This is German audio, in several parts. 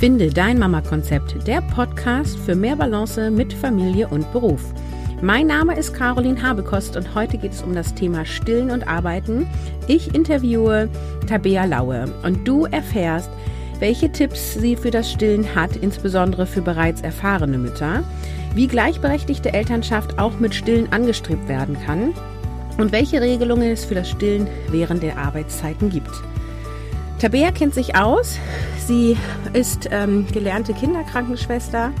Finde dein Mama-Konzept, der Podcast für mehr Balance mit Familie und Beruf. Mein Name ist Caroline Habekost und heute geht es um das Thema Stillen und Arbeiten. Ich interviewe Tabea Laue und du erfährst, welche Tipps sie für das Stillen hat, insbesondere für bereits erfahrene Mütter, wie gleichberechtigte Elternschaft auch mit Stillen angestrebt werden kann und welche Regelungen es für das Stillen während der Arbeitszeiten gibt. Tabea kennt sich aus. Sie ist ähm, gelernte Kinderkrankenschwester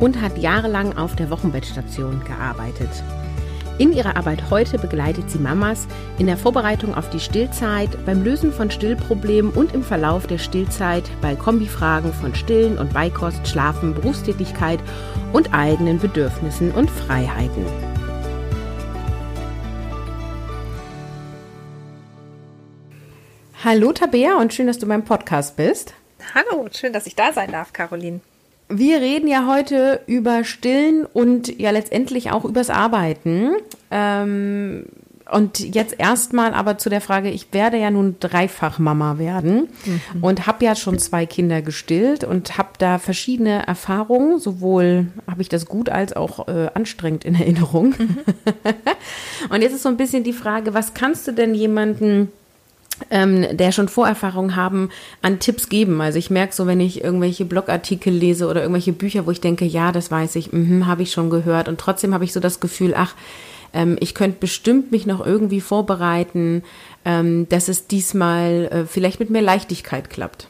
und hat jahrelang auf der Wochenbettstation gearbeitet. In ihrer Arbeit heute begleitet sie Mamas in der Vorbereitung auf die Stillzeit, beim Lösen von Stillproblemen und im Verlauf der Stillzeit bei Kombifragen von Stillen und Beikost, Schlafen, Berufstätigkeit und eigenen Bedürfnissen und Freiheiten. Hallo Tabea und schön, dass du beim Podcast bist. Hallo, schön, dass ich da sein darf, Caroline. Wir reden ja heute über Stillen und ja letztendlich auch übers Arbeiten. Ähm, und jetzt erstmal aber zu der Frage, ich werde ja nun dreifach Mama werden mhm. und habe ja schon zwei Kinder gestillt und habe da verschiedene Erfahrungen, sowohl habe ich das gut als auch äh, anstrengend in Erinnerung. Mhm. und jetzt ist so ein bisschen die Frage, was kannst du denn jemanden ähm, der schon Vorerfahrung haben, an Tipps geben. Also ich merke so, wenn ich irgendwelche Blogartikel lese oder irgendwelche Bücher, wo ich denke, ja, das weiß ich, mhm, habe ich schon gehört. Und trotzdem habe ich so das Gefühl, ach, ähm, ich könnte bestimmt mich noch irgendwie vorbereiten, ähm, dass es diesmal äh, vielleicht mit mehr Leichtigkeit klappt.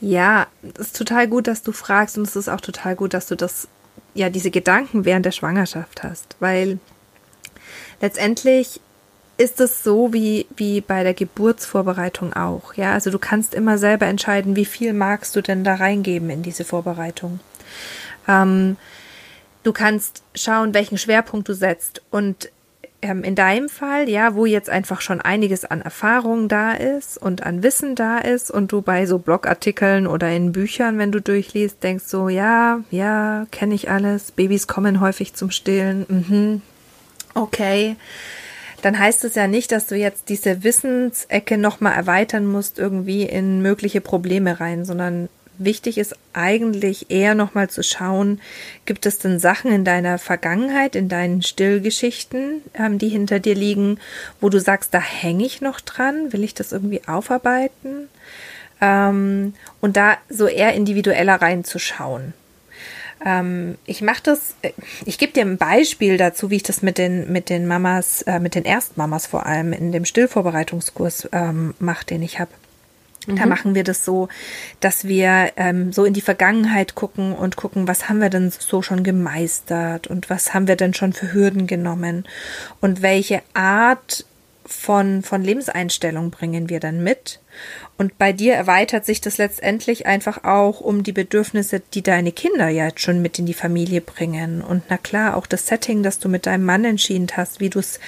Ja, es ist total gut, dass du fragst und es ist auch total gut, dass du das, ja, diese Gedanken während der Schwangerschaft hast, weil letztendlich ist es so wie, wie bei der Geburtsvorbereitung auch. Ja, also du kannst immer selber entscheiden, wie viel magst du denn da reingeben in diese Vorbereitung. Ähm, du kannst schauen, welchen Schwerpunkt du setzt und ähm, in deinem Fall, ja, wo jetzt einfach schon einiges an Erfahrung da ist und an Wissen da ist und du bei so Blogartikeln oder in Büchern, wenn du durchliest, denkst so, ja, ja, kenne ich alles, Babys kommen häufig zum Stillen, mhm, okay dann heißt es ja nicht, dass du jetzt diese Wissensecke nochmal erweitern musst, irgendwie in mögliche Probleme rein, sondern wichtig ist eigentlich eher nochmal zu schauen, gibt es denn Sachen in deiner Vergangenheit, in deinen Stillgeschichten, ähm, die hinter dir liegen, wo du sagst, da hänge ich noch dran, will ich das irgendwie aufarbeiten? Ähm, und da so eher individueller reinzuschauen. Ähm, ich mache das, äh, ich gebe dir ein Beispiel dazu, wie ich das mit den, mit den Mamas, äh, mit den Erstmamas vor allem in dem Stillvorbereitungskurs ähm, mache, den ich habe. Mhm. Da machen wir das so, dass wir ähm, so in die Vergangenheit gucken und gucken, was haben wir denn so schon gemeistert und was haben wir denn schon für Hürden genommen und welche Art von, von Lebenseinstellung bringen wir dann mit und bei dir erweitert sich das letztendlich einfach auch um die Bedürfnisse, die deine Kinder ja jetzt schon mit in die Familie bringen. Und na klar, auch das Setting, das du mit deinem Mann entschieden hast, wie du es,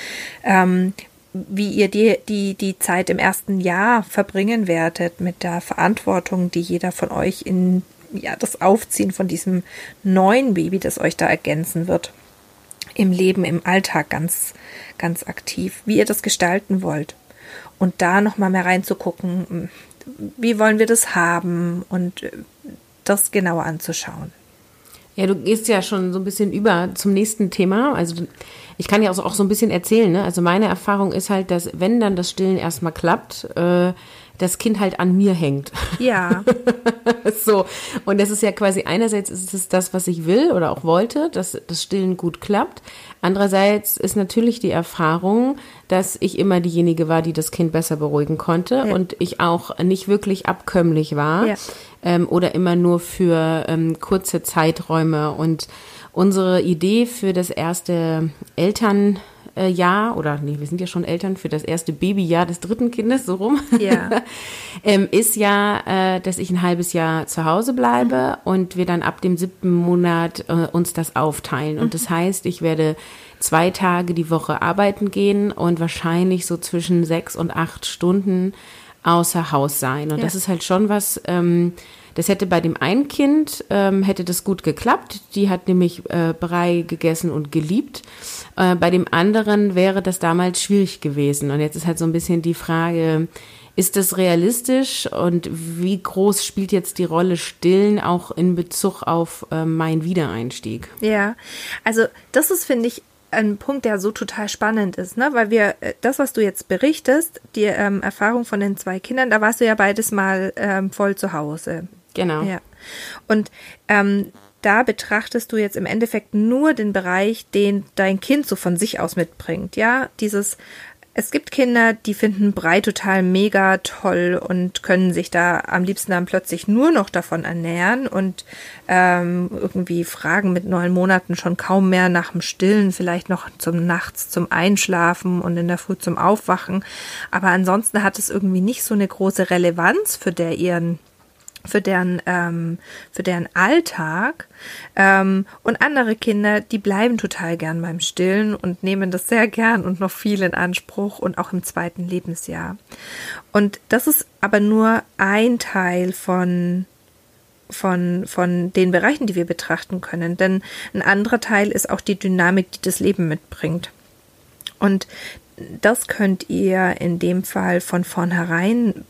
ähm, wie ihr die, die, die Zeit im ersten Jahr verbringen werdet, mit der Verantwortung, die jeder von euch in ja, das Aufziehen von diesem neuen Baby, das euch da ergänzen wird, im Leben, im Alltag ganz, ganz aktiv, wie ihr das gestalten wollt und da noch mal mehr reinzugucken, wie wollen wir das haben und äh, das genauer anzuschauen. Ja, du gehst ja schon so ein bisschen über zum nächsten Thema. Also ich kann ja auch so ein bisschen erzählen. Ne? Also meine Erfahrung ist halt, dass wenn dann das Stillen erstmal klappt, äh, das Kind halt an mir hängt. Ja. so. Und das ist ja quasi einerseits ist es das, was ich will oder auch wollte, dass das Stillen gut klappt. Andererseits ist natürlich die Erfahrung, dass ich immer diejenige war, die das Kind besser beruhigen konnte ja. und ich auch nicht wirklich abkömmlich war ja. ähm, oder immer nur für ähm, kurze Zeiträume. Und unsere Idee für das erste Eltern Jahr oder nee, wir sind ja schon Eltern für das erste Babyjahr des dritten Kindes, so rum, ja. ähm, ist ja, äh, dass ich ein halbes Jahr zu Hause bleibe mhm. und wir dann ab dem siebten Monat äh, uns das aufteilen. Und mhm. das heißt, ich werde zwei Tage die Woche arbeiten gehen und wahrscheinlich so zwischen sechs und acht Stunden außer Haus sein. Und ja. das ist halt schon was, ähm, das hätte bei dem einen Kind, ähm, hätte das gut geklappt. Die hat nämlich äh, Brei gegessen und geliebt. Äh, bei dem anderen wäre das damals schwierig gewesen. Und jetzt ist halt so ein bisschen die Frage, Ist das realistisch und wie groß spielt jetzt die Rolle Stillen auch in Bezug auf äh, meinen Wiedereinstieg? Ja, also das ist, finde ich, ein Punkt, der so total spannend ist, ne? Weil wir, äh, das, was du jetzt berichtest, die ähm, Erfahrung von den zwei Kindern, da warst du ja beides mal ähm, voll zu Hause. Genau. Ja. Und ähm, da betrachtest du jetzt im Endeffekt nur den Bereich, den dein Kind so von sich aus mitbringt. Ja, dieses es gibt Kinder, die finden Brei total mega toll und können sich da am liebsten dann plötzlich nur noch davon ernähren und ähm, irgendwie fragen mit neun Monaten schon kaum mehr nach dem Stillen, vielleicht noch zum Nachts zum Einschlafen und in der Früh zum Aufwachen. Aber ansonsten hat es irgendwie nicht so eine große Relevanz für der ihren für deren, ähm, für deren Alltag. Ähm, und andere Kinder, die bleiben total gern beim Stillen und nehmen das sehr gern und noch viel in Anspruch und auch im zweiten Lebensjahr. Und das ist aber nur ein Teil von von, von den Bereichen, die wir betrachten können. Denn ein anderer Teil ist auch die Dynamik, die das Leben mitbringt. Und das könnt ihr in dem Fall von vornherein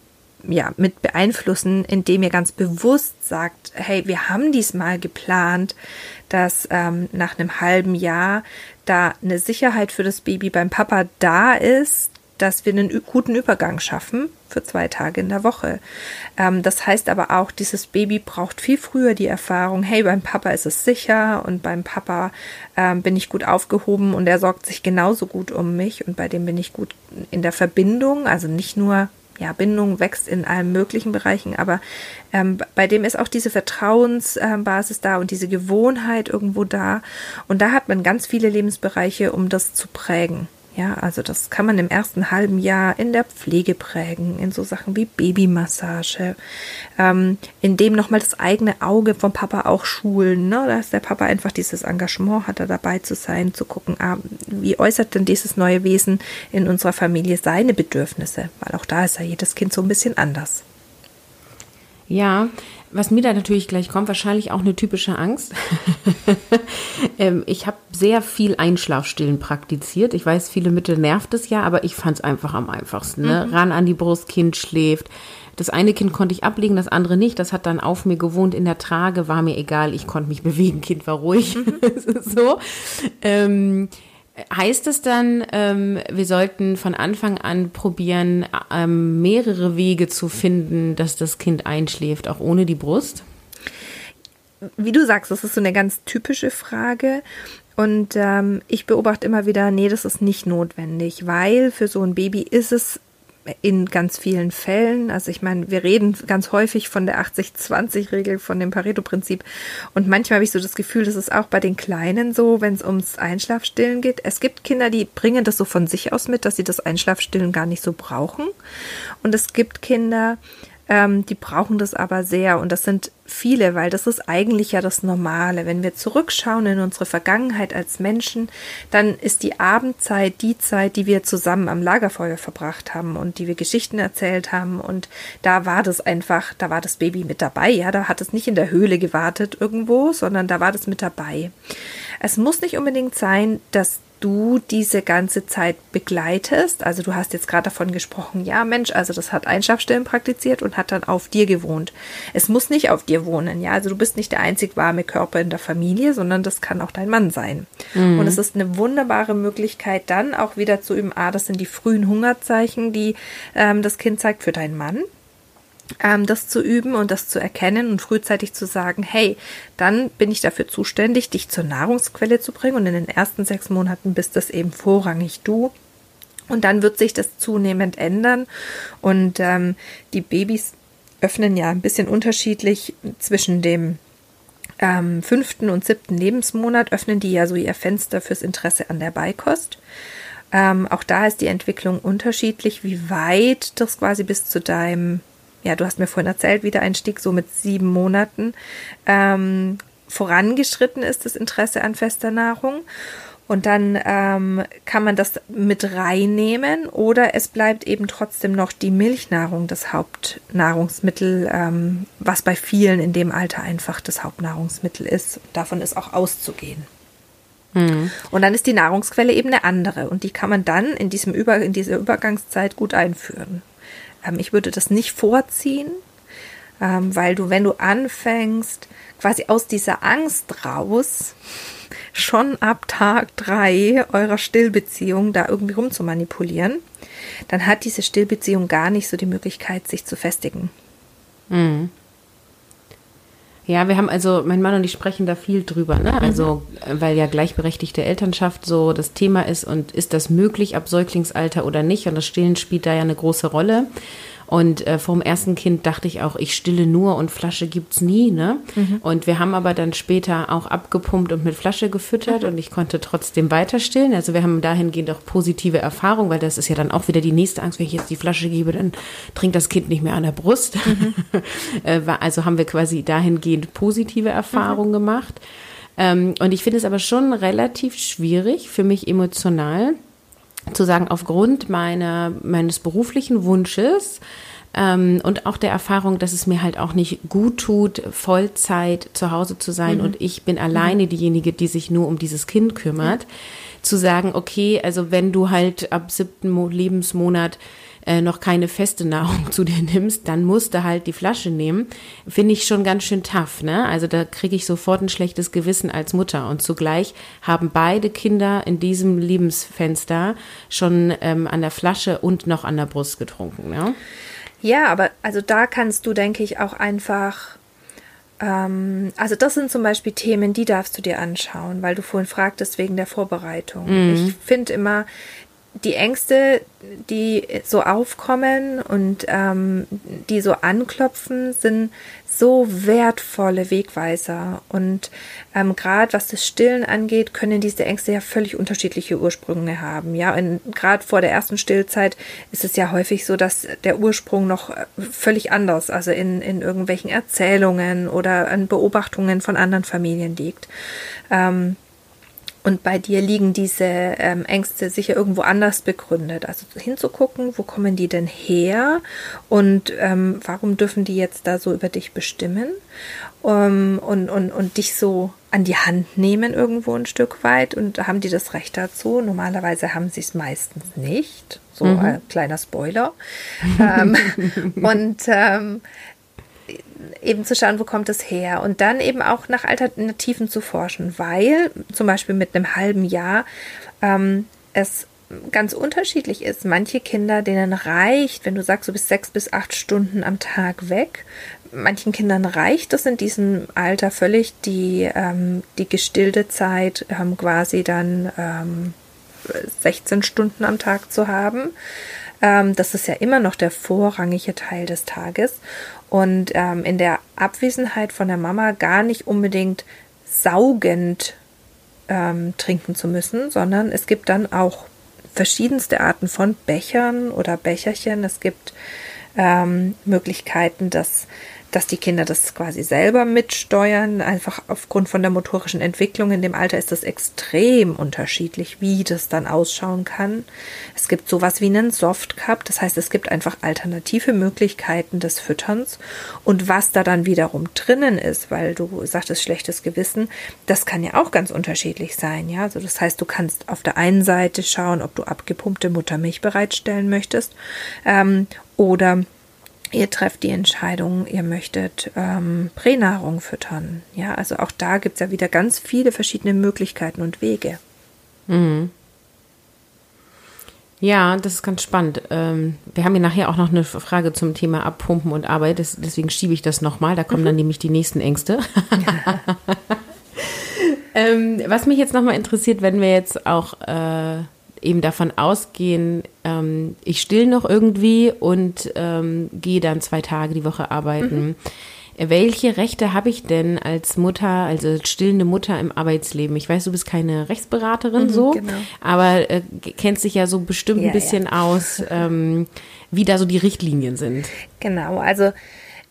ja, mit beeinflussen, indem ihr ganz bewusst sagt, hey, wir haben diesmal geplant, dass ähm, nach einem halben Jahr da eine Sicherheit für das Baby beim Papa da ist, dass wir einen guten Übergang schaffen für zwei Tage in der Woche. Ähm, das heißt aber auch, dieses Baby braucht viel früher die Erfahrung, hey, beim Papa ist es sicher und beim Papa ähm, bin ich gut aufgehoben und er sorgt sich genauso gut um mich und bei dem bin ich gut in der Verbindung, also nicht nur ja, Bindung wächst in allen möglichen Bereichen, aber ähm, bei dem ist auch diese Vertrauensbasis äh, da und diese Gewohnheit irgendwo da. Und da hat man ganz viele Lebensbereiche, um das zu prägen. Ja, also das kann man im ersten halben Jahr in der Pflege prägen, in so Sachen wie Babymassage, ähm, in dem nochmal das eigene Auge vom Papa auch schulen, ne? dass der Papa einfach dieses Engagement hat, da dabei zu sein, zu gucken, ah, wie äußert denn dieses neue Wesen in unserer Familie seine Bedürfnisse, weil auch da ist ja jedes Kind so ein bisschen anders. Ja, was mir da natürlich gleich kommt, wahrscheinlich auch eine typische Angst. ähm, ich habe sehr viel Einschlafstillen praktiziert. Ich weiß, viele Mittel nervt es ja, aber ich fand es einfach am einfachsten. Ne? Mhm. Ran an die Brust, Kind schläft. Das eine Kind konnte ich ablegen, das andere nicht. Das hat dann auf mir gewohnt in der Trage, war mir egal. Ich konnte mich bewegen, Kind war ruhig. Mhm. so. Ähm, Heißt es dann, ähm, wir sollten von Anfang an probieren, ähm, mehrere Wege zu finden, dass das Kind einschläft, auch ohne die Brust? Wie du sagst, das ist so eine ganz typische Frage. Und ähm, ich beobachte immer wieder, nee, das ist nicht notwendig, weil für so ein Baby ist es in ganz vielen Fällen. Also ich meine, wir reden ganz häufig von der 80-20-Regel, von dem Pareto-Prinzip. Und manchmal habe ich so das Gefühl, das ist auch bei den Kleinen so, wenn es ums Einschlafstillen geht. Es gibt Kinder, die bringen das so von sich aus mit, dass sie das Einschlafstillen gar nicht so brauchen. Und es gibt Kinder, ähm, die brauchen das aber sehr und das sind viele, weil das ist eigentlich ja das Normale. Wenn wir zurückschauen in unsere Vergangenheit als Menschen, dann ist die Abendzeit die Zeit, die wir zusammen am Lagerfeuer verbracht haben und die wir Geschichten erzählt haben und da war das einfach, da war das Baby mit dabei, ja, da hat es nicht in der Höhle gewartet irgendwo, sondern da war das mit dabei. Es muss nicht unbedingt sein, dass du diese ganze Zeit begleitest. Also du hast jetzt gerade davon gesprochen, ja Mensch, also das hat Einschlafstellen praktiziert und hat dann auf dir gewohnt. Es muss nicht auf dir wohnen, ja. Also du bist nicht der einzig warme Körper in der Familie, sondern das kann auch dein Mann sein. Mhm. Und es ist eine wunderbare Möglichkeit, dann auch wieder zu üben, ah, das sind die frühen Hungerzeichen, die ähm, das Kind zeigt für deinen Mann ähm, das zu üben und das zu erkennen und frühzeitig zu sagen, hey, dann bin ich dafür zuständig, dich zur Nahrungsquelle zu bringen und in den ersten sechs Monaten bist das eben vorrangig du. Und dann wird sich das zunehmend ändern und ähm, die Babys öffnen ja ein bisschen unterschiedlich zwischen dem ähm, fünften und siebten Lebensmonat öffnen die ja so ihr Fenster fürs Interesse an der Beikost. Ähm, auch da ist die Entwicklung unterschiedlich, wie weit das quasi bis zu deinem ja, du hast mir vorhin erzählt, wie der Einstieg so mit sieben Monaten ähm, vorangeschritten ist, das Interesse an fester Nahrung. Und dann ähm, kann man das mit reinnehmen oder es bleibt eben trotzdem noch die Milchnahrung das Hauptnahrungsmittel, ähm, was bei vielen in dem Alter einfach das Hauptnahrungsmittel ist. Davon ist auch auszugehen. Mhm. Und dann ist die Nahrungsquelle eben eine andere und die kann man dann in diesem Über in dieser Übergangszeit gut einführen. Ähm, ich würde das nicht vorziehen, ähm, weil du, wenn du anfängst, quasi aus dieser Angst raus, schon ab Tag drei eurer Stillbeziehung da irgendwie rumzumanipulieren, dann hat diese Stillbeziehung gar nicht so die Möglichkeit, sich zu festigen. Mhm. Ja, wir haben also, mein Mann und ich sprechen da viel drüber, ne? Also, mhm. weil ja gleichberechtigte Elternschaft so das Thema ist und ist das möglich ab Säuglingsalter oder nicht? Und das Stillen spielt da ja eine große Rolle. Und äh, vom ersten Kind dachte ich auch, ich stille nur und Flasche gibt's nie, ne? Mhm. Und wir haben aber dann später auch abgepumpt und mit Flasche gefüttert mhm. und ich konnte trotzdem weiter stillen. Also wir haben dahingehend auch positive Erfahrungen, weil das ist ja dann auch wieder die nächste Angst, wenn ich jetzt die Flasche gebe, dann trinkt das Kind nicht mehr an der Brust. Mhm. Äh, also haben wir quasi dahingehend positive Erfahrungen mhm. gemacht. Ähm, und ich finde es aber schon relativ schwierig für mich emotional zu sagen, aufgrund meiner, meines beruflichen Wunsches ähm, und auch der Erfahrung, dass es mir halt auch nicht gut tut, Vollzeit zu Hause zu sein mhm. und ich bin alleine mhm. diejenige, die sich nur um dieses Kind kümmert, mhm. zu sagen, okay, also wenn du halt ab siebten Lebensmonat äh, noch keine feste Nahrung zu dir nimmst, dann musst du halt die Flasche nehmen, finde ich schon ganz schön tough. Ne? Also da kriege ich sofort ein schlechtes Gewissen als Mutter. Und zugleich haben beide Kinder in diesem Lebensfenster schon ähm, an der Flasche und noch an der Brust getrunken. Ne? Ja, aber also da kannst du, denke ich, auch einfach ähm, also das sind zum Beispiel Themen, die darfst du dir anschauen, weil du vorhin fragtest wegen der Vorbereitung. Mhm. Ich finde immer, die Ängste, die so aufkommen und ähm, die so anklopfen, sind so wertvolle Wegweiser. Und ähm, gerade was das Stillen angeht, können diese Ängste ja völlig unterschiedliche Ursprünge haben. Ja, und gerade vor der ersten Stillzeit ist es ja häufig so, dass der Ursprung noch äh, völlig anders, also in, in irgendwelchen Erzählungen oder an Beobachtungen von anderen Familien liegt. Ähm, und bei dir liegen diese ähm, Ängste sicher irgendwo anders begründet. Also hinzugucken, wo kommen die denn her und ähm, warum dürfen die jetzt da so über dich bestimmen um, und, und, und dich so an die Hand nehmen irgendwo ein Stück weit und haben die das Recht dazu? Normalerweise haben sie es meistens nicht. So mhm. ein kleiner Spoiler. ähm, und ähm, eben zu schauen, wo kommt es her und dann eben auch nach Alternativen zu forschen, weil zum Beispiel mit einem halben Jahr ähm, es ganz unterschiedlich ist. Manche Kinder, denen reicht, wenn du sagst, du bist sechs bis acht Stunden am Tag weg, manchen Kindern reicht es in diesem Alter völlig, die, ähm, die gestillte Zeit ähm, quasi dann ähm, 16 Stunden am Tag zu haben. Ähm, das ist ja immer noch der vorrangige Teil des Tages und ähm, in der Abwesenheit von der Mama gar nicht unbedingt saugend ähm, trinken zu müssen, sondern es gibt dann auch verschiedenste Arten von Bechern oder Becherchen. Es gibt ähm, Möglichkeiten, dass dass die Kinder das quasi selber mitsteuern. Einfach aufgrund von der motorischen Entwicklung in dem Alter ist das extrem unterschiedlich, wie das dann ausschauen kann. Es gibt sowas wie einen Soft Cup, das heißt, es gibt einfach alternative Möglichkeiten des Fütterns. Und was da dann wiederum drinnen ist, weil du sagtest schlechtes Gewissen, das kann ja auch ganz unterschiedlich sein. Ja, also das heißt, du kannst auf der einen Seite schauen, ob du abgepumpte Muttermilch bereitstellen möchtest ähm, oder ihr trefft die Entscheidung, ihr möchtet ähm, Pränahrung füttern. Ja, also auch da gibt es ja wieder ganz viele verschiedene Möglichkeiten und Wege. Mhm. Ja, das ist ganz spannend. Ähm, wir haben hier nachher auch noch eine Frage zum Thema Abpumpen und Arbeit, das, deswegen schiebe ich das nochmal. Da kommen mhm. dann nämlich die nächsten Ängste. ähm, was mich jetzt nochmal interessiert, wenn wir jetzt auch äh, eben davon ausgehen, ähm, ich still noch irgendwie und ähm, gehe dann zwei Tage die Woche arbeiten. Mhm. Welche Rechte habe ich denn als Mutter, also stillende Mutter im Arbeitsleben? Ich weiß, du bist keine Rechtsberaterin mhm, so, genau. aber äh, kennst dich ja so bestimmt ja, ein bisschen ja. aus, ähm, wie da so die Richtlinien sind. Genau, also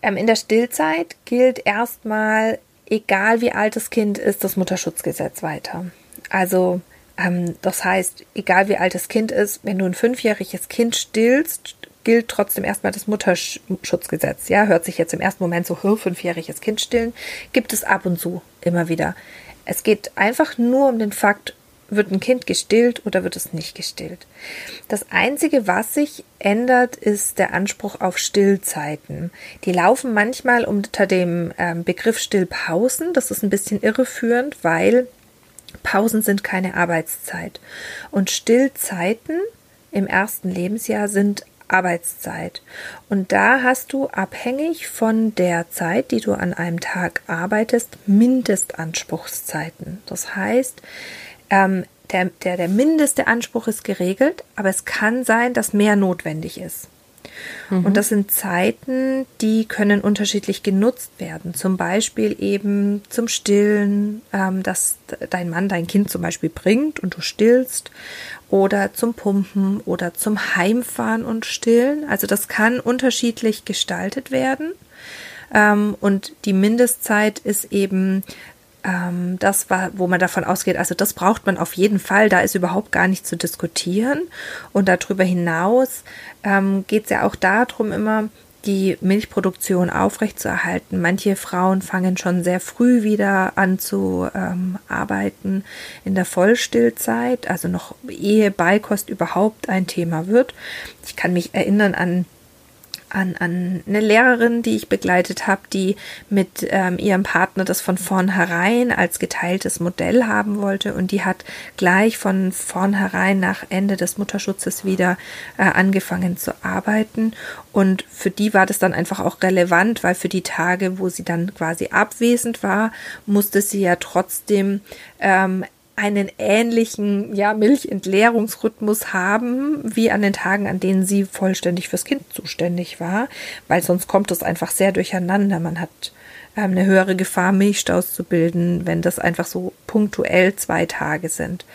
ähm, in der Stillzeit gilt erstmal, egal wie alt das Kind ist, das Mutterschutzgesetz weiter. Also das heißt, egal wie alt das Kind ist, wenn du ein fünfjähriges Kind stillst, gilt trotzdem erstmal das Mutterschutzgesetz. Ja, hört sich jetzt im ersten Moment so, fünfjähriges Kind stillen, gibt es ab und zu immer wieder. Es geht einfach nur um den Fakt, wird ein Kind gestillt oder wird es nicht gestillt. Das Einzige, was sich ändert, ist der Anspruch auf Stillzeiten. Die laufen manchmal unter dem ähm, Begriff Stillpausen. Das ist ein bisschen irreführend, weil Pausen sind keine Arbeitszeit. Und Stillzeiten im ersten Lebensjahr sind Arbeitszeit. Und da hast du abhängig von der Zeit, die du an einem Tag arbeitest, Mindestanspruchszeiten. Das heißt, ähm, der, der, der mindeste Anspruch ist geregelt, aber es kann sein, dass mehr notwendig ist. Mhm. Und das sind Zeiten, die können unterschiedlich genutzt werden. Zum Beispiel eben zum Stillen, ähm, dass dein Mann dein Kind zum Beispiel bringt und du stillst. Oder zum Pumpen oder zum Heimfahren und Stillen. Also das kann unterschiedlich gestaltet werden. Ähm, und die Mindestzeit ist eben ähm, das war, wo man davon ausgeht, also das braucht man auf jeden Fall, da ist überhaupt gar nicht zu diskutieren. Und darüber hinaus ähm, geht es ja auch darum, immer die Milchproduktion aufrechtzuerhalten. Manche Frauen fangen schon sehr früh wieder an zu ähm, arbeiten in der Vollstillzeit, also noch ehe Beikost überhaupt ein Thema wird. Ich kann mich erinnern an an, an eine Lehrerin, die ich begleitet habe, die mit ähm, ihrem Partner das von vornherein als geteiltes Modell haben wollte. Und die hat gleich von vornherein nach Ende des Mutterschutzes wieder äh, angefangen zu arbeiten. Und für die war das dann einfach auch relevant, weil für die Tage, wo sie dann quasi abwesend war, musste sie ja trotzdem ähm, einen ähnlichen ja, Milchentleerungsrhythmus haben wie an den Tagen, an denen sie vollständig fürs Kind zuständig war, weil sonst kommt es einfach sehr durcheinander. Man hat ähm, eine höhere Gefahr, Milchstaus zu bilden, wenn das einfach so punktuell zwei Tage sind.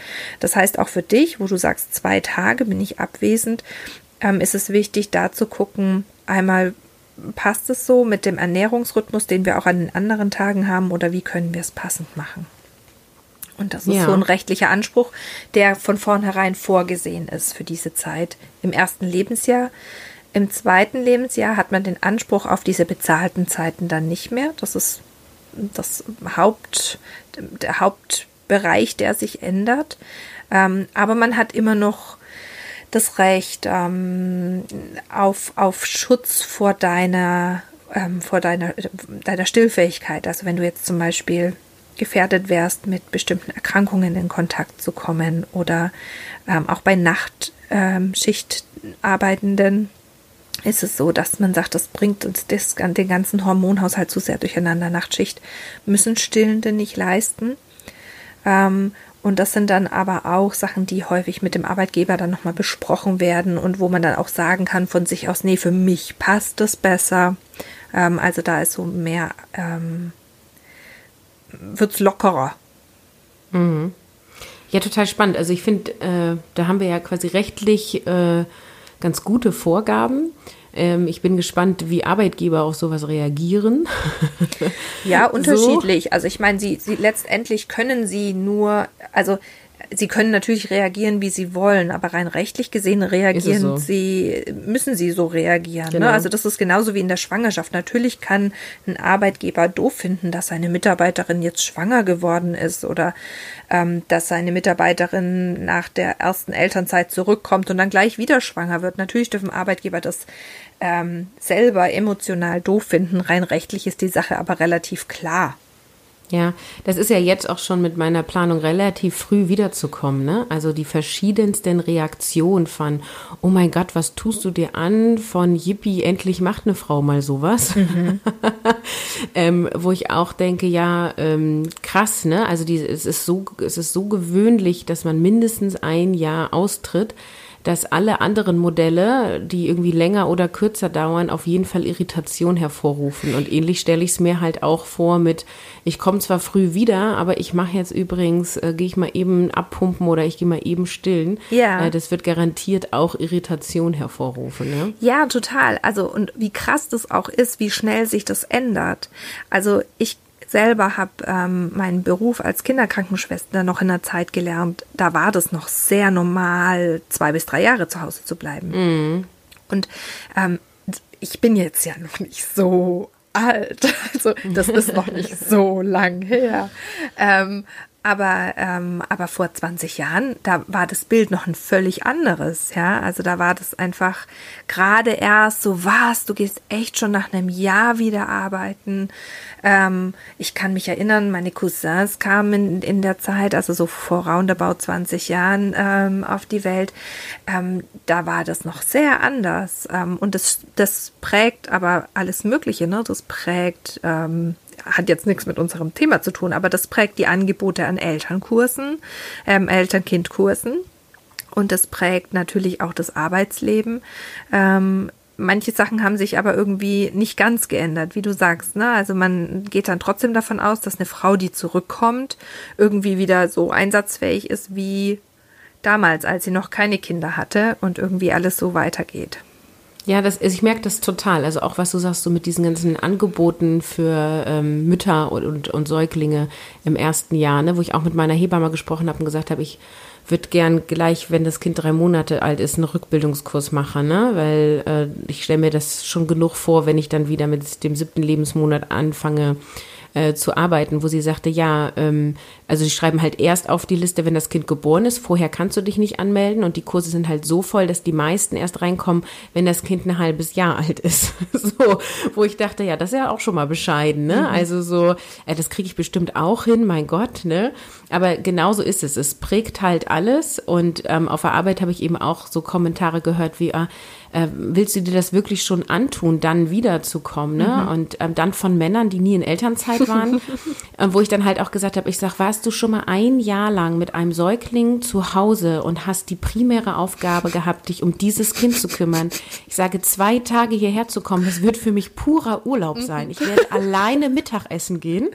Das heißt auch für dich, wo du sagst, zwei Tage bin ich abwesend, ähm, ist es wichtig, da zu gucken, einmal passt es so mit dem Ernährungsrhythmus, den wir auch an den anderen Tagen haben, oder wie können wir es passend machen? Und das ist ja. so ein rechtlicher Anspruch, der von vornherein vorgesehen ist für diese Zeit im ersten Lebensjahr. Im zweiten Lebensjahr hat man den Anspruch auf diese bezahlten Zeiten dann nicht mehr. Das ist das Haupt, der Hauptbereich, der sich ändert. Ähm, aber man hat immer noch das Recht ähm, auf, auf Schutz vor deiner, ähm, vor deiner, deiner Stillfähigkeit. Also wenn du jetzt zum Beispiel gefährdet wärst, mit bestimmten Erkrankungen in Kontakt zu kommen oder ähm, auch bei Nachtschichtarbeitenden ähm, ist es so, dass man sagt, das bringt uns das, den ganzen Hormonhaushalt zu sehr durcheinander. Nachtschicht müssen Stillende nicht leisten. Ähm, und das sind dann aber auch Sachen, die häufig mit dem Arbeitgeber dann nochmal besprochen werden und wo man dann auch sagen kann von sich aus, nee, für mich passt das besser. Ähm, also da ist so mehr ähm, wird es lockerer. Mhm. Ja, total spannend. Also ich finde, äh, da haben wir ja quasi rechtlich äh, ganz gute Vorgaben. Ähm, ich bin gespannt, wie Arbeitgeber auf sowas reagieren. ja, unterschiedlich. So. Also ich meine, sie, sie letztendlich können sie nur, also Sie können natürlich reagieren, wie Sie wollen, aber rein rechtlich gesehen reagieren so? Sie, müssen Sie so reagieren. Ne? Genau. Ne? Also das ist genauso wie in der Schwangerschaft. Natürlich kann ein Arbeitgeber doof finden, dass seine Mitarbeiterin jetzt schwanger geworden ist oder ähm, dass seine Mitarbeiterin nach der ersten Elternzeit zurückkommt und dann gleich wieder schwanger wird. Natürlich dürfen Arbeitgeber das ähm, selber emotional doof finden. Rein rechtlich ist die Sache aber relativ klar. Ja, das ist ja jetzt auch schon mit meiner Planung relativ früh wiederzukommen, ne? Also die verschiedensten Reaktionen von, oh mein Gott, was tust du dir an? Von Yippie, endlich macht eine Frau mal sowas. Mhm. ähm, wo ich auch denke, ja, ähm, krass, ne? Also die, es ist so, es ist so gewöhnlich, dass man mindestens ein Jahr austritt dass alle anderen Modelle, die irgendwie länger oder kürzer dauern, auf jeden Fall Irritation hervorrufen. Und ähnlich stelle ich es mir halt auch vor mit, ich komme zwar früh wieder, aber ich mache jetzt übrigens, äh, gehe ich mal eben abpumpen oder ich gehe mal eben stillen. Ja. Äh, das wird garantiert auch Irritation hervorrufen. Ne? Ja, total. Also und wie krass das auch ist, wie schnell sich das ändert. Also ich selber habe ähm, meinen Beruf als Kinderkrankenschwester noch in der Zeit gelernt, da war das noch sehr normal, zwei bis drei Jahre zu Hause zu bleiben. Mhm. Und ähm, ich bin jetzt ja noch nicht so alt. Also das ist noch nicht so lang her. Ähm, Aber, ähm, aber vor 20 Jahren, da war das Bild noch ein völlig anderes, ja. Also da war das einfach gerade erst so, was, du gehst echt schon nach einem Jahr wieder arbeiten. Ähm, ich kann mich erinnern, meine Cousins kamen in, in der Zeit, also so vor roundabout 20 Jahren ähm, auf die Welt. Ähm, da war das noch sehr anders. Ähm, und das, das prägt aber alles Mögliche, ne? Das prägt ähm, hat jetzt nichts mit unserem Thema zu tun, aber das prägt die Angebote an Elternkursen, ähm, Eltern-Kind-Kursen. Und das prägt natürlich auch das Arbeitsleben. Ähm, manche Sachen haben sich aber irgendwie nicht ganz geändert, wie du sagst. Ne? Also man geht dann trotzdem davon aus, dass eine Frau, die zurückkommt, irgendwie wieder so einsatzfähig ist wie damals, als sie noch keine Kinder hatte und irgendwie alles so weitergeht. Ja, das ist, ich merke das total. Also auch was du sagst, so mit diesen ganzen Angeboten für ähm, Mütter und, und, und, Säuglinge im ersten Jahr, ne, wo ich auch mit meiner Hebamme gesprochen habe und gesagt habe, ich würde gern gleich, wenn das Kind drei Monate alt ist, einen Rückbildungskurs machen, ne? Weil äh, ich stelle mir das schon genug vor, wenn ich dann wieder mit dem siebten Lebensmonat anfange, äh, zu arbeiten, wo sie sagte, ja, ähm, also sie schreiben halt erst auf die Liste, wenn das Kind geboren ist. Vorher kannst du dich nicht anmelden und die Kurse sind halt so voll, dass die meisten erst reinkommen, wenn das Kind ein halbes Jahr alt ist. so, wo ich dachte, ja, das ist ja auch schon mal bescheiden, ne? Mhm. Also so, äh, das kriege ich bestimmt auch hin, mein Gott, ne? Aber genauso ist es. Es prägt halt alles und ähm, auf der Arbeit habe ich eben auch so Kommentare gehört wie, ah, äh, willst du dir das wirklich schon antun, dann wiederzukommen, ne? Mhm. Und ähm, dann von Männern, die nie in Elternzeit waren, äh, wo ich dann halt auch gesagt habe, ich sag, warst du schon mal ein Jahr lang mit einem Säugling zu Hause und hast die primäre Aufgabe gehabt, dich um dieses Kind zu kümmern? Ich sage, zwei Tage hierher zu kommen, das wird für mich purer Urlaub sein. Ich werde alleine Mittagessen gehen.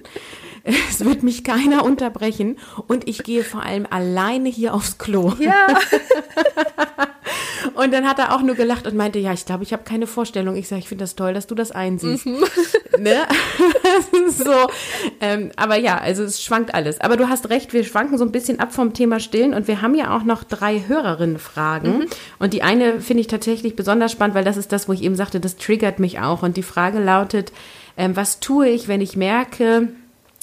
Es wird mich keiner unterbrechen und ich gehe vor allem alleine hier aufs Klo. Ja. Und dann hat er auch nur gelacht und meinte, ja, ich glaube, ich habe keine Vorstellung. Ich sage, ich finde das toll, dass du das einsiehst. Mhm. Ne? so, ähm, aber ja, also es schwankt alles. Aber du hast recht, wir schwanken so ein bisschen ab vom Thema Stillen und wir haben ja auch noch drei Hörerinnen-Fragen. Mhm. Und die eine finde ich tatsächlich besonders spannend, weil das ist das, wo ich eben sagte, das triggert mich auch. Und die Frage lautet, ähm, was tue ich, wenn ich merke,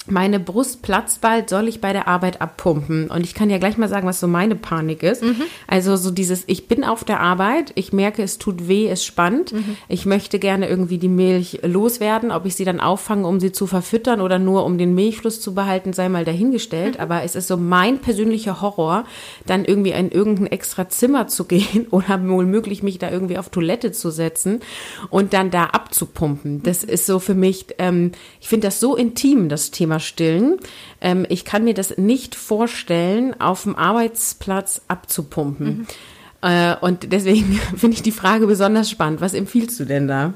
meine Brust platzt bald, soll ich bei der Arbeit abpumpen? Und ich kann ja gleich mal sagen, was so meine Panik ist. Mhm. Also so dieses, ich bin auf der Arbeit, ich merke, es tut weh, es spannt. Mhm. Ich möchte gerne irgendwie die Milch loswerden. Ob ich sie dann auffange, um sie zu verfüttern oder nur um den Milchfluss zu behalten, sei mal dahingestellt. Mhm. Aber es ist so mein persönlicher Horror, dann irgendwie in irgendein extra Zimmer zu gehen oder wohl möglich mich da irgendwie auf Toilette zu setzen und dann da abzupumpen. Das ist so für mich, ähm, ich finde das so intim, das Thema stillen. Ähm, ich kann mir das nicht vorstellen, auf dem Arbeitsplatz abzupumpen. Mhm. Äh, und deswegen finde ich die Frage besonders spannend. Was empfiehlst du denn da?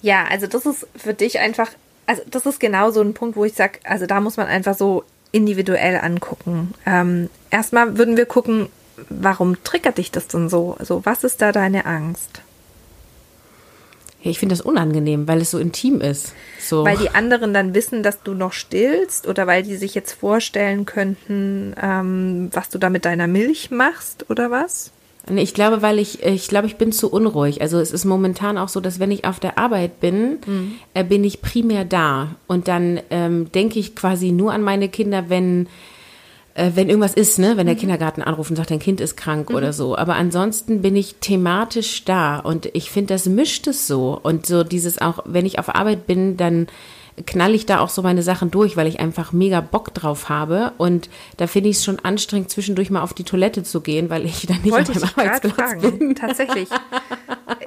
Ja, also das ist für dich einfach, also das ist genau so ein Punkt, wo ich sage, also da muss man einfach so individuell angucken. Ähm, erstmal würden wir gucken, warum triggert dich das denn so? Also was ist da deine Angst? Ich finde das unangenehm, weil es so intim ist. So. Weil die anderen dann wissen, dass du noch stillst oder weil die sich jetzt vorstellen könnten, ähm, was du da mit deiner Milch machst oder was? Ich glaube, weil ich, ich glaube, ich bin zu unruhig. Also es ist momentan auch so, dass wenn ich auf der Arbeit bin, mhm. äh, bin ich primär da. Und dann ähm, denke ich quasi nur an meine Kinder, wenn äh, wenn irgendwas ist, ne, wenn der mhm. Kindergarten anruft und sagt, dein Kind ist krank mhm. oder so. Aber ansonsten bin ich thematisch da und ich finde, das mischt es so. Und so dieses auch, wenn ich auf Arbeit bin, dann knall ich da auch so meine Sachen durch, weil ich einfach mega Bock drauf habe. Und da finde ich es schon anstrengend, zwischendurch mal auf die Toilette zu gehen, weil ich dann nicht wollte auf meinem Arbeitsplatz fragen. bin. Tatsächlich.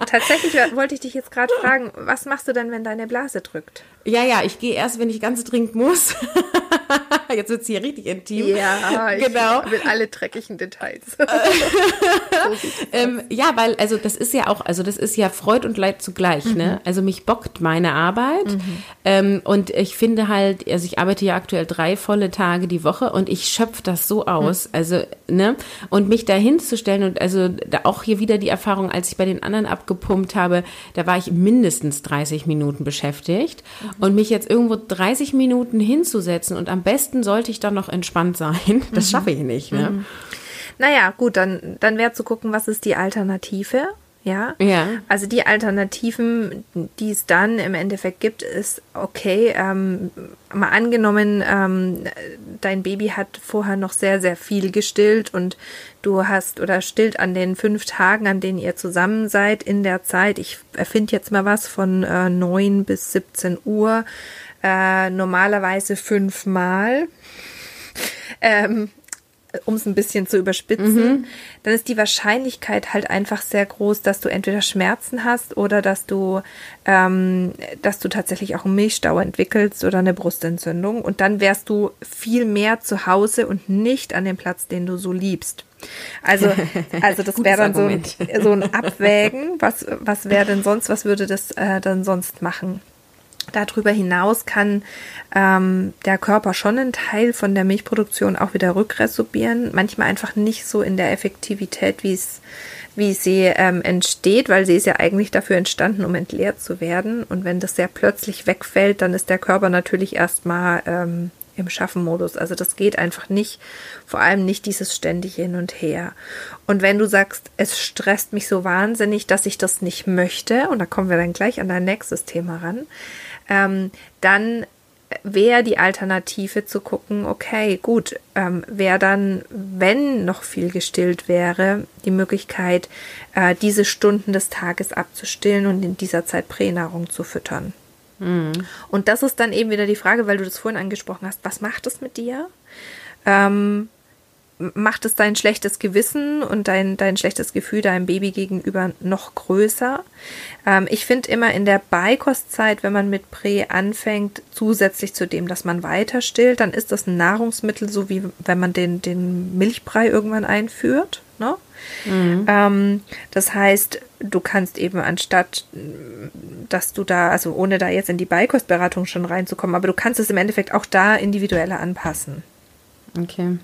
Tatsächlich wollte ich dich jetzt gerade fragen, was machst du denn, wenn deine Blase drückt? Ja, ja, ich gehe erst, wenn ich ganz dringend muss. Jetzt wird es hier richtig intim. Ja, ich genau. will alle dreckigen Details. ähm, ja, weil, also das ist ja auch, also das ist ja Freud und Leid zugleich, ne? mhm. ne? Also mich bockt meine Arbeit. Mhm. Ähm, und ich finde halt, also ich arbeite ja aktuell drei volle Tage die Woche und ich schöpfe das so aus. Mhm. Also, ne? Und mich da hinzustellen und also da auch hier wieder die Erfahrung, als ich bei den anderen abgepumpt habe, da war ich mindestens 30 Minuten beschäftigt. Und mich jetzt irgendwo 30 Minuten hinzusetzen und am besten sollte ich dann noch entspannt sein, das mhm. schaffe ich nicht. Ne? Mhm. Naja, gut, dann, dann wäre zu gucken, was ist die Alternative. Ja? Ja. Also die Alternativen, die es dann im Endeffekt gibt, ist okay, ähm, mal angenommen, ähm, dein Baby hat vorher noch sehr, sehr viel gestillt und du hast oder stillt an den fünf Tagen, an denen ihr zusammen seid, in der Zeit, ich erfinde jetzt mal was, von äh, 9 bis 17 Uhr, äh, normalerweise fünfmal. Ähm, um es ein bisschen zu überspitzen, dann ist die Wahrscheinlichkeit halt einfach sehr groß, dass du entweder Schmerzen hast oder dass du, ähm, dass du tatsächlich auch einen Milchstau entwickelst oder eine Brustentzündung. Und dann wärst du viel mehr zu Hause und nicht an dem Platz, den du so liebst. Also, also das wäre dann so ein, so ein Abwägen. Was, was wäre denn sonst, was würde das äh, dann sonst machen? Darüber hinaus kann ähm, der Körper schon einen Teil von der Milchproduktion auch wieder rückresorbieren. Manchmal einfach nicht so in der Effektivität, wie es wie sie ähm, entsteht, weil sie ist ja eigentlich dafür entstanden, um entleert zu werden. Und wenn das sehr plötzlich wegfällt, dann ist der Körper natürlich erstmal ähm, im Schaffenmodus. Also das geht einfach nicht, vor allem nicht dieses ständig hin und her. Und wenn du sagst, es stresst mich so wahnsinnig, dass ich das nicht möchte, und da kommen wir dann gleich an dein nächstes Thema ran, ähm, dann wäre die Alternative zu gucken, okay, gut, ähm, wäre dann, wenn noch viel gestillt wäre, die Möglichkeit, äh, diese Stunden des Tages abzustillen und in dieser Zeit Pränahrung zu füttern. Und das ist dann eben wieder die Frage, weil du das vorhin angesprochen hast, was macht es mit dir? Ähm, macht es dein schlechtes Gewissen und dein, dein schlechtes Gefühl deinem Baby gegenüber noch größer? Ähm, ich finde immer in der Beikostzeit, wenn man mit Prä anfängt, zusätzlich zu dem, dass man weiter stillt, dann ist das ein Nahrungsmittel, so wie wenn man den, den Milchbrei irgendwann einführt. Ne? Ähm, das heißt, du kannst eben anstatt, dass du da, also ohne da jetzt in die Beikostberatung schon reinzukommen, aber du kannst es im Endeffekt auch da individueller anpassen. Okay.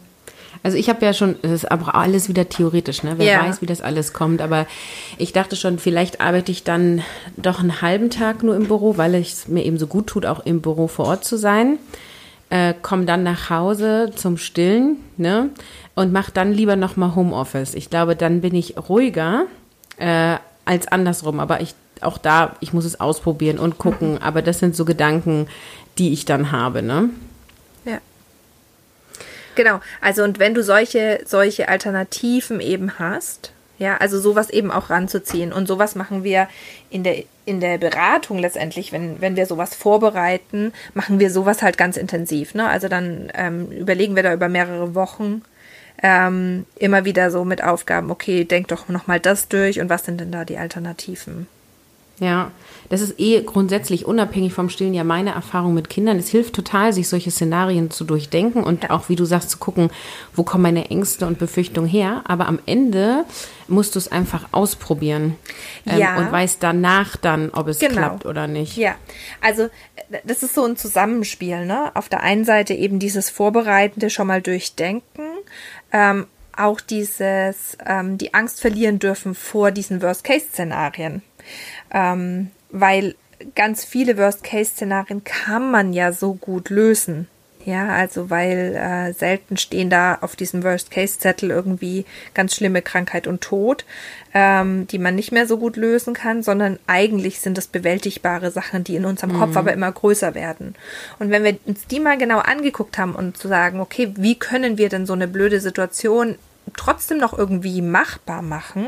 Also ich habe ja schon, das ist aber alles wieder theoretisch, ne? Wer Ja. weiß, wie das alles kommt. Aber ich dachte schon, vielleicht arbeite ich dann doch einen halben Tag nur im Büro, weil es mir eben so gut tut, auch im Büro vor Ort zu sein. Äh, komm dann nach Hause zum Stillen, ne? Und mach dann lieber nochmal Homeoffice. Ich glaube, dann bin ich ruhiger äh, als andersrum. Aber ich auch da, ich muss es ausprobieren und gucken. Aber das sind so Gedanken, die ich dann habe, ne? Genau. Also und wenn du solche, solche Alternativen eben hast, ja, also sowas eben auch ranzuziehen. Und sowas machen wir in der, in der Beratung letztendlich, wenn, wenn wir sowas vorbereiten, machen wir sowas halt ganz intensiv. Ne? Also dann ähm, überlegen wir da über mehrere Wochen ähm, immer wieder so mit Aufgaben, okay, denk doch nochmal das durch und was sind denn da die Alternativen? Ja, das ist eh grundsätzlich unabhängig vom Stillen ja meine Erfahrung mit Kindern. Es hilft total, sich solche Szenarien zu durchdenken und Ja. auch, wie du sagst, zu gucken, wo kommen meine Ängste und Befürchtungen her. Aber am Ende musst du es einfach ausprobieren ähm, Ja. und weißt danach dann, ob es Genau. klappt oder nicht. Ja, also äh, das ist so ein Zusammenspiel, ne? Auf der einen Seite eben dieses Vorbereitende schon mal durchdenken, ähm, auch dieses, ähm, die Angst verlieren dürfen vor diesen Worst-Case-Szenarien. Ähm, weil ganz viele Worst-Case-Szenarien kann man ja so gut lösen. Ja, also weil äh, selten stehen da auf diesem Worst-Case-Zettel irgendwie ganz schlimme Krankheit und Tod, ähm, die man nicht mehr so gut lösen kann, sondern eigentlich sind es bewältigbare Sachen, die in unserem Kopf aber immer größer werden. Und wenn wir uns die mal genau angeguckt haben und zu sagen, okay, wie können wir denn so eine blöde Situation trotzdem noch irgendwie machbar machen,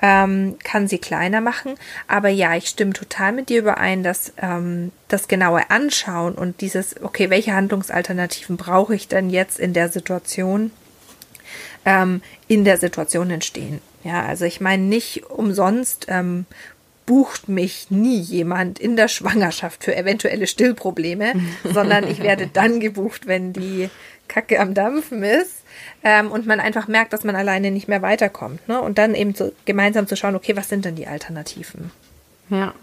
ähm, kann sie kleiner machen. Aber ja, ich stimme total mit dir überein, dass ähm, das genaue Anschauen und dieses, okay, welche Handlungsalternativen brauche ich denn jetzt in der Situation, ähm, in der Situation entstehen. Ja, also ich meine nicht umsonst ähm, bucht mich nie jemand in der Schwangerschaft für eventuelle Stillprobleme, sondern ich werde dann gebucht, wenn die Kacke am Dampfen ist ähm, und man einfach merkt, dass man alleine nicht mehr weiterkommt. Ne? Und dann eben so gemeinsam zu schauen, okay, was sind denn die Alternativen? Ja.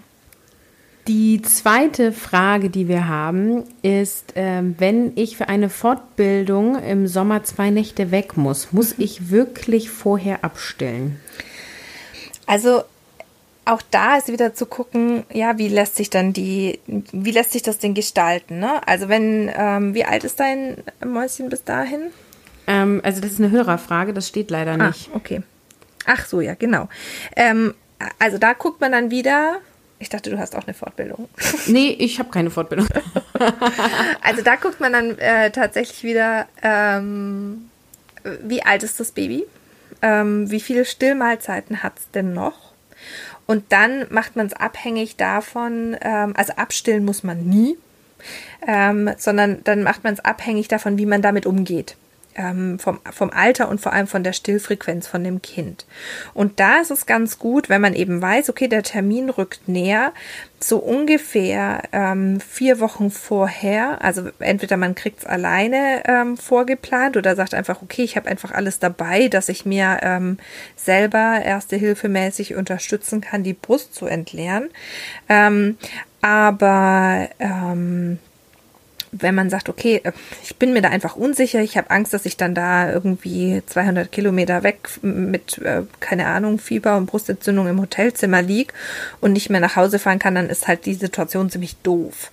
Die zweite Frage, die wir haben, ist, ähm, wenn ich für eine Fortbildung im Sommer zwei Nächte weg muss, muss ich wirklich vorher abstillen? Also auch da ist wieder zu gucken, ja, wie lässt sich dann die, wie lässt sich das denn gestalten? Ne? Also wenn, ähm, wie alt ist dein Mäuschen bis dahin? Ähm, also das ist eine Hörerfrage, das steht leider nicht. Ah, okay. Ach so, ja, genau. Ähm, also da guckt man dann wieder. Ich dachte, du hast auch eine Fortbildung. Nee, ich habe keine Fortbildung. also da guckt man dann äh, tatsächlich wieder, ähm, wie alt ist das Baby? Ähm, wie viele Stillmahlzeiten hat es denn noch? Und dann macht man es abhängig davon, ähm, also abstillen muss man nie, ähm, sondern dann macht man es abhängig davon, wie man damit umgeht ähm, vom, vom Alter und vor allem von der Stillfrequenz von dem Kind. Und da ist es ganz gut, wenn man eben weiß, okay, der Termin rückt näher, so ungefähr ähm, vier Wochen vorher, also entweder man kriegt es alleine ähm, vorgeplant oder sagt einfach, okay, ich habe einfach alles dabei, dass ich mir ähm, selber erste Hilfe mäßig unterstützen kann, die Brust zu entleeren. Ähm, aber ähm, wenn man sagt, okay, äh, ich bin mir da einfach unsicher, ich habe Angst, dass ich dann da irgendwie 200 Kilometer weg mit, äh, keine Ahnung, Fieber und Brustentzündung im Hotelzimmer lieg und nicht mehr nach Hause fahren kann, dann ist halt die Situation ziemlich doof.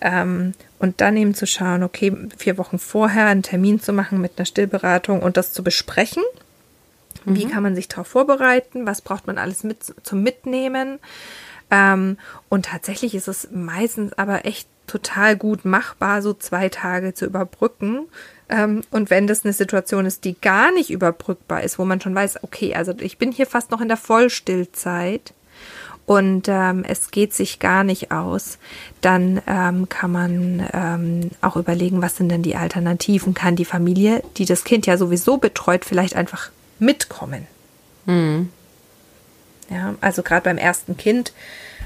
Ähm, und dann eben zu schauen, okay, vier Wochen vorher einen Termin zu machen mit einer Stillberatung und das zu besprechen. Mhm. Wie kann man sich darauf vorbereiten? Was braucht man alles mit zum Mitnehmen? Ähm, und tatsächlich ist es meistens aber echt total gut machbar, so zwei Tage zu überbrücken. Ähm, und wenn das eine Situation ist, die gar nicht überbrückbar ist, wo man schon weiß, okay, also ich bin hier fast noch in der Vollstillzeit und ähm, es geht sich gar nicht aus, dann ähm, kann man ähm, auch überlegen, was sind denn die Alternativen? Kann die Familie, die das Kind ja sowieso betreut, vielleicht einfach mitkommen? Mhm. Ja, also gerade beim ersten Kind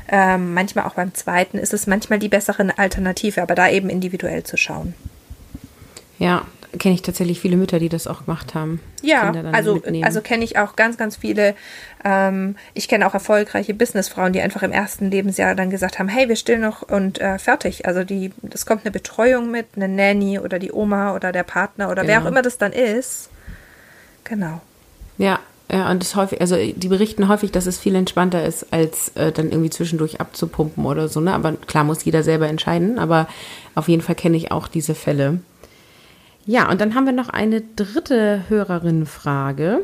ähm, manchmal auch beim zweiten ist es manchmal die bessere Alternative, aber da eben individuell zu schauen. Ja, kenne ich tatsächlich viele Mütter, die das auch gemacht haben. Ja, also, also kenne ich auch ganz, ganz viele. Ähm, ich kenne auch erfolgreiche Businessfrauen, die einfach im ersten Lebensjahr dann gesagt haben, hey, wir stillen noch und äh, fertig. Also die, das kommt eine Betreuung mit, eine Nanny oder die Oma oder der Partner oder genau. wer auch immer das dann ist. Genau. Ja, ja, und das häufig, also die berichten häufig, dass es viel entspannter ist, als äh, dann irgendwie zwischendurch abzupumpen oder so, ne? Aber klar muss jeder selber entscheiden, aber auf jeden Fall kenne ich auch diese Fälle. Ja, und dann haben wir noch eine dritte Hörerinnenfrage.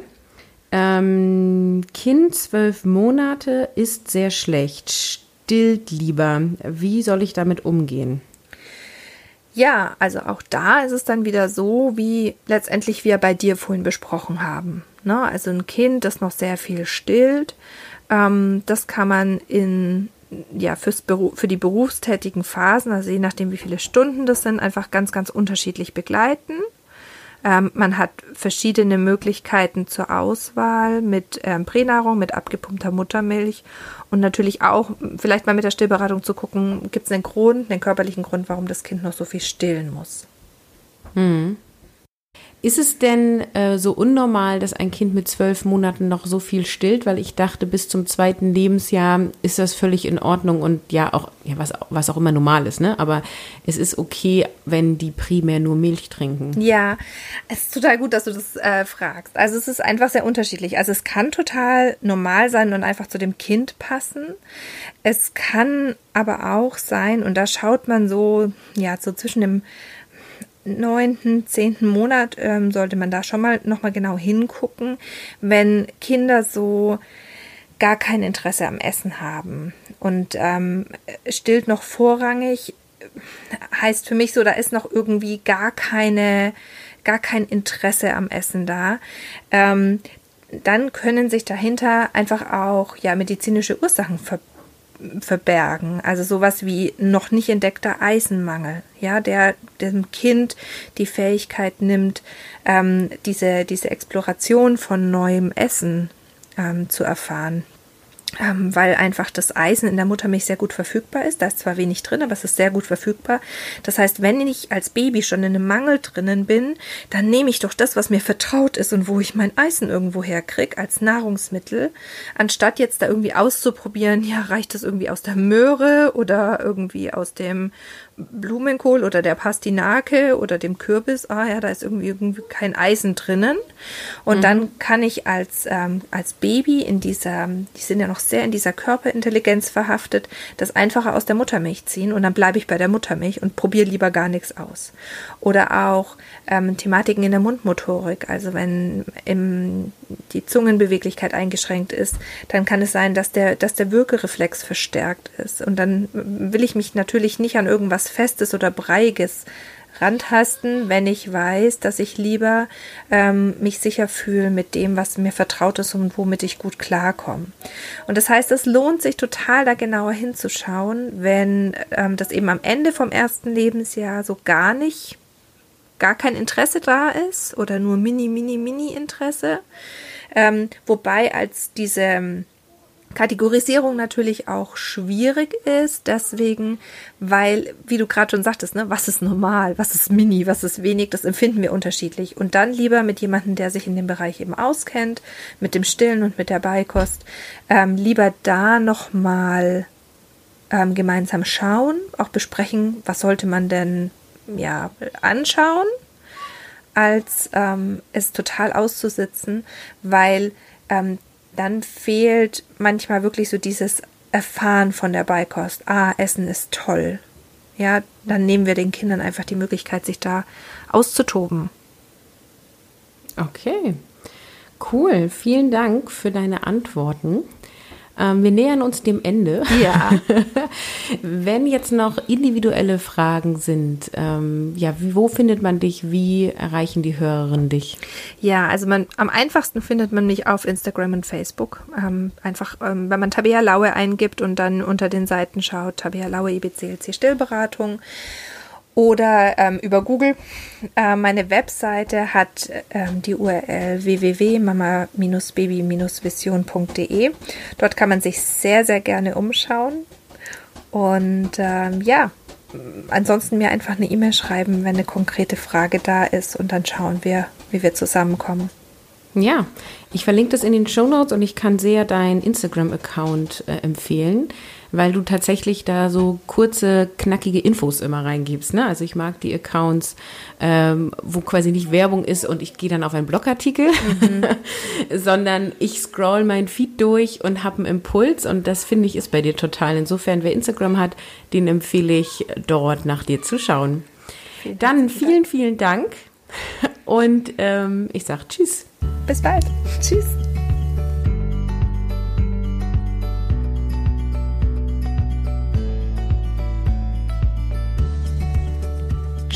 Ähm, kind zwölf Monate ist sehr schlecht, stillt lieber. Wie soll ich damit umgehen? Ja, also auch da ist es dann wieder so, wie letztendlich wir bei dir vorhin besprochen haben. Ne? Also ein Kind, das noch sehr viel stillt, ähm, das kann man in ja, fürs für die berufstätigen Phasen, also je nachdem, wie viele Stunden das sind, einfach ganz, ganz unterschiedlich begleiten. Ähm, man hat verschiedene Möglichkeiten zur Auswahl mit ähm, Pränahrung, mit abgepumpter Muttermilch und natürlich auch vielleicht mal mit der Stillberatung zu gucken, gibt es einen Grund, einen körperlichen Grund, warum das Kind noch so viel stillen muss. Mhm. Ist es denn äh, so unnormal, dass ein Kind mit zwölf Monaten noch so viel stillt? Weil ich dachte, bis zum zweiten Lebensjahr ist das völlig in Ordnung und ja auch, ja, was, was auch immer normal ist, ne? Aber es ist okay, wenn die primär nur Milch trinken. Ja, es ist total gut, dass du das äh, fragst. Also es ist einfach sehr unterschiedlich. Also es kann total normal sein und einfach zu dem Kind passen. Es kann aber auch sein, und da schaut man so, ja, so zwischen dem neunten, zehnten Monat ähm, sollte man da schon mal nochmal genau hingucken, wenn Kinder so gar kein Interesse am Essen haben und ähm, stillt noch vorrangig, heißt für mich so, da ist noch irgendwie gar keine, gar kein Interesse am Essen da. Ähm, dann können sich dahinter einfach auch ja medizinische Ursachen verbinden verbergen. Also sowas wie noch nicht entdeckter Eisenmangel, ja, der dem Kind die Fähigkeit nimmt, ähm, diese, diese Exploration von neuem Essen ähm, zu erfahren ähm, weil einfach das Eisen in der Muttermilch sehr gut verfügbar ist. Da ist zwar wenig drin, aber es ist sehr gut verfügbar. Das heißt, wenn ich als Baby schon in einem Mangel drinnen bin, dann nehme ich doch das, was mir vertraut ist und wo ich mein Eisen irgendwo herkriege, als Nahrungsmittel, anstatt jetzt da irgendwie auszuprobieren, ja, reicht das irgendwie aus der Möhre oder irgendwie aus dem Blumenkohl oder der Pastinake oder dem Kürbis, ah ja, da ist irgendwie, irgendwie kein Eisen drinnen. Und mhm. dann kann ich als, ähm, als Baby in dieser, die sind ja noch sehr in dieser Körperintelligenz verhaftet, das einfacher aus der Muttermilch ziehen und dann bleibe ich bei der Muttermilch und probiere lieber gar nichts aus. Oder auch ähm, Thematiken in der Mundmotorik, also wenn im, die Zungenbeweglichkeit eingeschränkt ist, dann kann es sein, dass der, dass der Würgereflex verstärkt ist. Und dann will ich mich natürlich nicht an irgendwas was Festes oder Breiges rantasten, wenn ich weiß, dass ich lieber ähm, mich sicher fühle mit dem, was mir vertraut ist und womit ich gut klarkomme. Und das heißt, es lohnt sich total, da genauer hinzuschauen, wenn ähm, das eben am Ende vom ersten Lebensjahr so gar nicht, gar kein Interesse da ist oder nur mini, mini, mini Interesse. Ähm, wobei als diese Kategorisierung natürlich auch schwierig ist, deswegen, weil, wie du gerade schon sagtest, ne, was ist normal, was ist mini, was ist wenig, das empfinden wir unterschiedlich. Und dann lieber mit jemandem, der sich in dem Bereich eben auskennt, mit dem Stillen und mit der Beikost, ähm, lieber da nochmal ähm, gemeinsam schauen, auch besprechen, was sollte man denn ja anschauen, als ähm, es total auszusitzen, weil ähm, dann fehlt manchmal wirklich so dieses Erfahren von der Beikost. Ah, Essen ist toll. Ja, dann nehmen wir den Kindern einfach die Möglichkeit, sich da auszutoben. Okay, cool. Vielen Dank für deine Antworten. Ähm, wir nähern uns dem Ende. Ja. Wenn jetzt noch individuelle Fragen sind, ähm, ja, wo findet man dich? Wie erreichen die Hörerinnen dich? Ja, also man, am einfachsten findet man mich auf Instagram und Facebook. Ähm, einfach, ähm, wenn man Tabea Laue eingibt und dann unter den Seiten schaut, Tabea Laue IBCLC Stillberatung oder ähm, über Google. Äh, meine Webseite hat ähm, die URL www.mama-baby-vision.de. Dort kann man sich sehr, sehr gerne umschauen. Und ähm, ja, ansonsten mir einfach eine E-Mail schreiben, wenn eine konkrete Frage da ist und dann schauen wir, wie wir zusammenkommen. Ja, ich verlinke das in den Show Notes und ich kann sehr deinen Instagram-Account äh, empfehlen weil du tatsächlich da so kurze, knackige Infos immer reingibst. Ne? Also ich mag die Accounts, ähm, wo quasi nicht Werbung ist und ich gehe dann auf einen Blogartikel, mhm. sondern ich scroll mein Feed durch und habe einen Impuls und das finde ich ist bei dir total. Insofern, wer Instagram hat, den empfehle ich dort nach dir zu schauen. Vielen dann vielen, vielen Dank und ähm, ich sage Tschüss. Bis bald. Tschüss.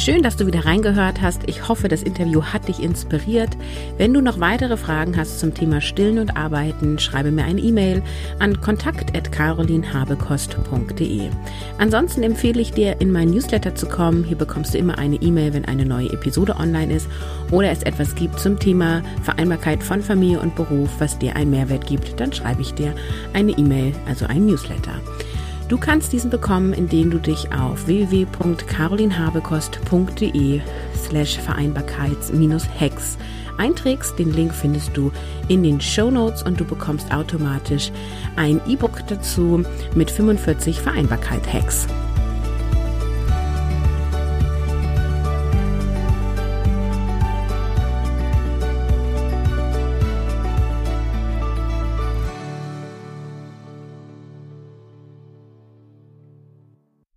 Schön, dass du wieder reingehört hast. Ich hoffe, das Interview hat dich inspiriert. Wenn du noch weitere Fragen hast zum Thema Stillen und Arbeiten, schreibe mir eine E-Mail an kontakt.carolinhabekost.de. Ansonsten empfehle ich dir, in mein Newsletter zu kommen. Hier bekommst du immer eine E-Mail, wenn eine neue Episode online ist oder es etwas gibt zum Thema Vereinbarkeit von Familie und Beruf, was dir einen Mehrwert gibt. Dann schreibe ich dir eine E-Mail, also ein Newsletter. Du kannst diesen bekommen, indem du dich auf www.carolinhabekost.de slash Vereinbarkeits-Hex einträgst. Den Link findest du in den Show Notes und du bekommst automatisch ein E-Book dazu mit 45 Vereinbarkeit-Hacks.